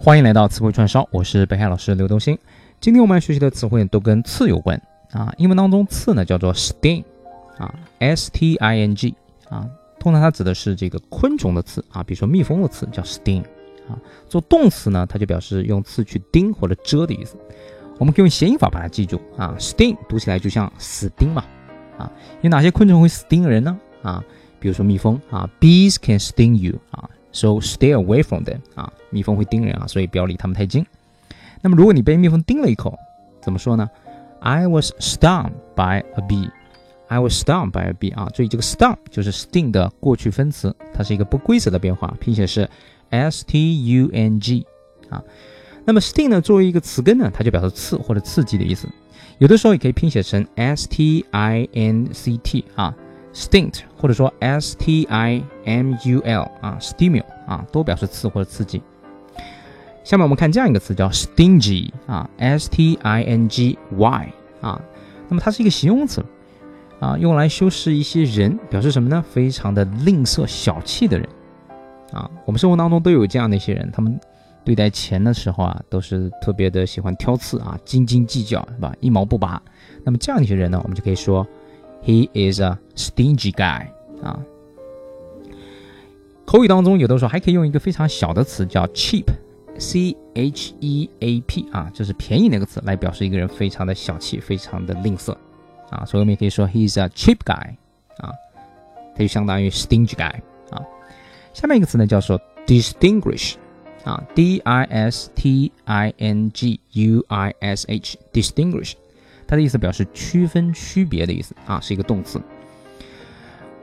欢迎来到词汇串烧，我是北海老师刘东兴。今天我们要学习的词汇都跟刺有关啊。英文当中刺呢叫做 sting 啊，s t i n g 啊，通常它指的是这个昆虫的刺啊，比如说蜜蜂的刺叫 sting 啊。做动词呢，它就表示用刺去叮或者蛰的意思。我们可以用谐音法把它记住啊，sting 读起来就像死钉嘛啊。有哪些昆虫会死叮人呢？啊，比如说蜜蜂啊，bees can sting you 啊。So stay away from them 啊，蜜蜂会叮人啊，所以不要离它们太近。那么如果你被蜜蜂叮了一口，怎么说呢？I was stung by a bee. I was stung by a bee 啊，注意这个 stung 就是 sting 的过去分词，它是一个不规则的变化，拼写是 s t u n g 啊。那么 sting 呢，作为一个词根呢，它就表示刺或者刺激的意思，有的时候也可以拼写成 s t i n c t 啊。Stint，或者说 s t i m u l 啊，stimul 啊，都表示刺或者刺激。下面我们看这样一个词叫 stingy 啊，s t i n g y 啊，那么它是一个形容词啊，用来修饰一些人，表示什么呢？非常的吝啬小气的人啊。我们生活当中都有这样的一些人，他们对待钱的时候啊，都是特别的喜欢挑刺啊，斤斤计较是吧？一毛不拔。那么这样一些人呢，我们就可以说。He is a stingy guy 啊。口语当中有的时候还可以用一个非常小的词叫 cheap，c h e a p 啊，就是便宜那个词来表示一个人非常的小气，非常的吝啬啊。所以我们也可以说 he is a cheap guy 啊，它就相当于 stingy guy 啊。下面一个词呢叫做 distinguish 啊，d i s t i n g u i s h，distinguish。它的意思表示区分、区别的意思啊，是一个动词。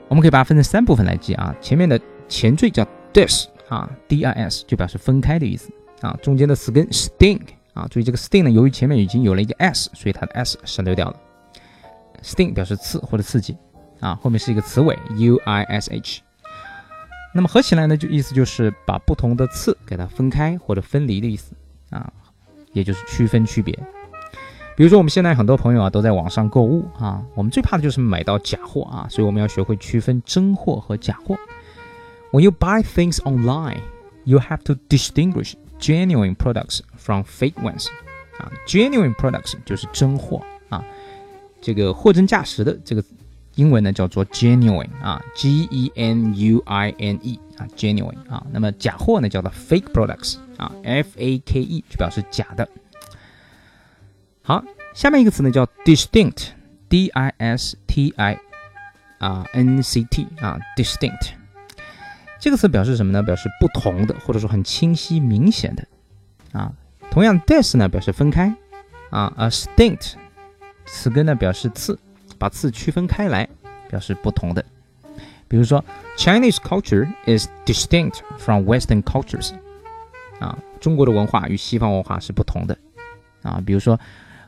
我们可以把它分成三部分来记啊。前面的前缀叫 dis 啊，d i s 就表示分开的意思啊。中间的词根 sting 啊，注意这个 sting 呢，由于前面已经有了一个 s，所以它的 s 省略掉了。sting 表示刺或者刺激啊，后面是一个词尾 u i s h。那么合起来呢，就意思就是把不同的刺给它分开或者分离的意思啊，也就是区分、区别。比如说，我们现在很多朋友啊都在网上购物啊，我们最怕的就是买到假货啊，所以我们要学会区分真货和假货。When you buy things online, you have to distinguish genuine products from fake ones。啊，genuine products 就是真货啊，这个货真价实的这个英文呢叫做 genuine 啊，G E N U I N E 啊，genuine 啊，那么假货呢叫做 fake products 啊，F A K E 就表示假的。好，下面一个词呢叫 distinct，d i s t i 啊 n c t 啊 distinct，这个词表示什么呢？表示不同的，或者说很清晰明显的啊。同样，dis 呢表示分开啊，，a distinct 词根呢表示刺，把刺区分开来，表示不同的。比如说，Chinese culture is distinct from Western cultures，啊，中国的文化与西方文化是不同的啊。比如说。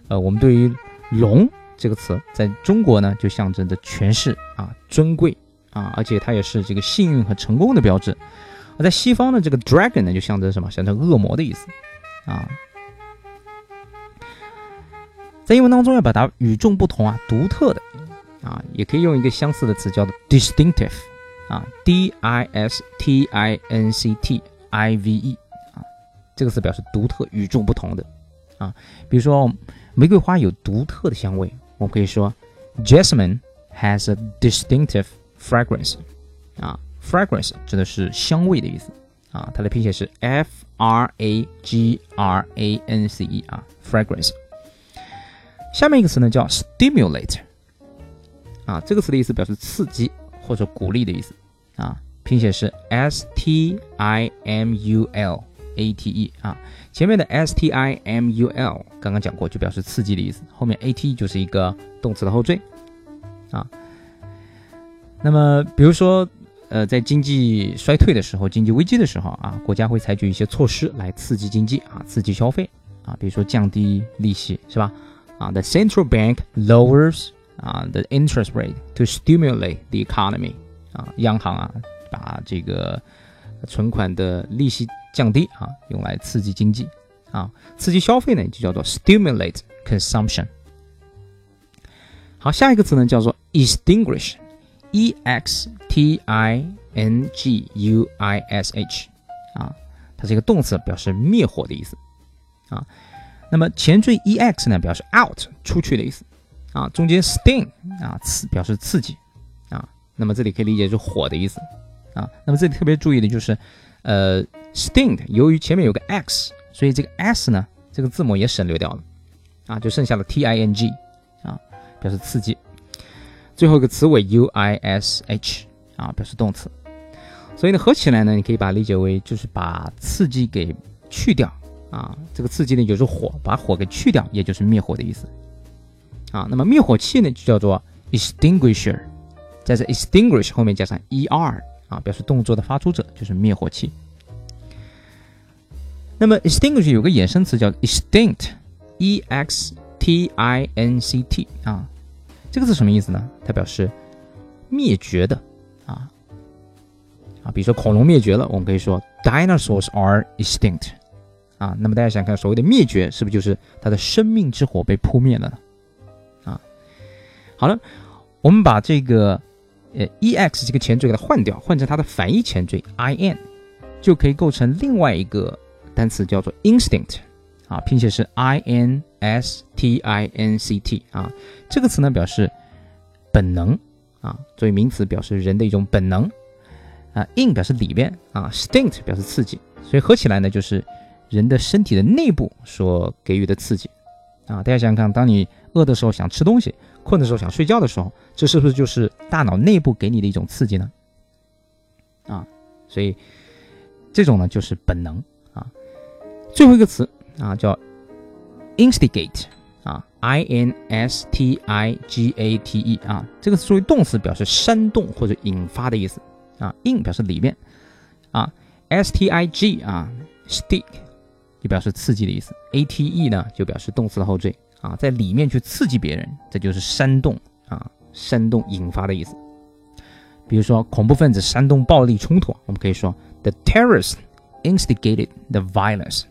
呃，我们对于“龙”这个词，在中国呢，就象征着权势啊、尊贵啊，而且它也是这个幸运和成功的标志。而在西方呢，这个 “dragon” 呢，就象征什么？象征恶魔的意思啊。在英文当中，要表达与众不同啊、独特的啊，也可以用一个相似的词，叫做 “distinctive” 啊，D-I-S-T-I-N-C-T-I-V-E 啊，这个词表示独特、与众不同的啊。比如说。玫瑰花有独特的香味，我们可以说，Jasmine has a distinctive fragrance。啊，fragrance 指的是香味的意思啊，它的拼写是 f r a g r a n c e 啊，fragrance。下面一个词呢叫 stimulate。啊，这个词的意思表示刺激或者鼓励的意思啊，拼写是 s t i m u l。A t e 啊，前面的 s t i m u l 刚刚讲过，就表示刺激的意思。后面 a t 就是一个动词的后缀啊。那么，比如说，呃，在经济衰退的时候、经济危机的时候啊，国家会采取一些措施来刺激经济啊，刺激消费啊，比如说降低利息，是吧？啊，the central bank lowers 啊 the interest rate to stimulate the economy 啊，央行啊，把这个存款的利息。降低啊，用来刺激经济啊，刺激消费呢，就叫做 stimulate consumption。好，下一个词呢叫做 extinguish，e x t i n g u i s h 啊，它是一个动词，表示灭火的意思啊。那么前缀 ex 呢，表示 out 出去的意思啊。中间 sting 啊，刺表示刺激啊。那么这里可以理解是火的意思啊。那么这里特别注意的就是，呃，sting 由于前面有个 x，所以这个 s 呢，这个字母也省略掉了啊，就剩下了 ting 啊，表示刺激。最后一个词尾 uish 啊，表示动词。所以呢，合起来呢，你可以把它理解为就是把刺激给去掉啊。这个刺激呢就是火，把火给去掉，也就是灭火的意思啊。那么灭火器呢就叫做 extinguisher，在这 extinguish 后面加上 er 啊，表示动作的发出者，就是灭火器。那么 extinguish 有个衍生词叫 extinct，e x t i n c t 啊，这个字什么意思呢？它表示灭绝的啊。啊，比如说恐龙灭绝了，我们可以说 dinosaurs are extinct。啊，那么大家想看所谓的灭绝，是不是就是它的生命之火被扑灭了呢？啊，好了，我们把这个呃 ex 这个前缀给它换掉，换成它的反义前缀 in，就可以构成另外一个单词叫做 instinct。啊，拼写是 i n s t i n c t。啊，这个词呢表示本能啊，作为名词表示人的一种本能。啊，in 表示里边啊，stinct 表示刺激，所以合起来呢就是人的身体的内部所给予的刺激啊。大家想想看，当你饿的时候想吃东西，困的时候想睡觉的时候，这是不是就是大脑内部给你的一种刺激呢？啊，所以这种呢就是本能。最后一个词啊叫 instigate 啊，i n s t i g a t e 啊，这个词作为动词表示煽动或者引发的意思。啊，in 表示里面，啊，s t i g 啊，stick 就表示刺激的意思，a t e 呢就表示动词的后缀啊，在里面去刺激别人，这就是煽动啊，煽动引发的意思。比如说恐怖分子煽动暴力冲突，我们可以说 the terrorist instigated the violence。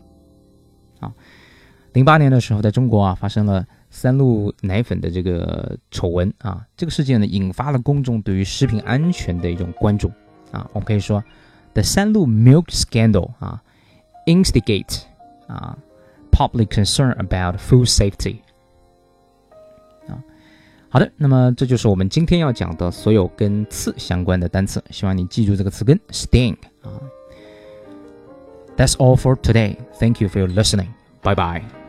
零八年的时候，在中国啊发生了三鹿奶粉的这个丑闻啊，这个事件呢引发了公众对于食品安全的一种关注。啊，我们可以说，the 三鹿 milk scandal 啊，instigate 啊，public concern about food safety 啊。好的，那么这就是我们今天要讲的所有跟刺相关的单词，希望你记住这个词根 sting 啊。That's all for today. Thank you for your listening. Bye bye.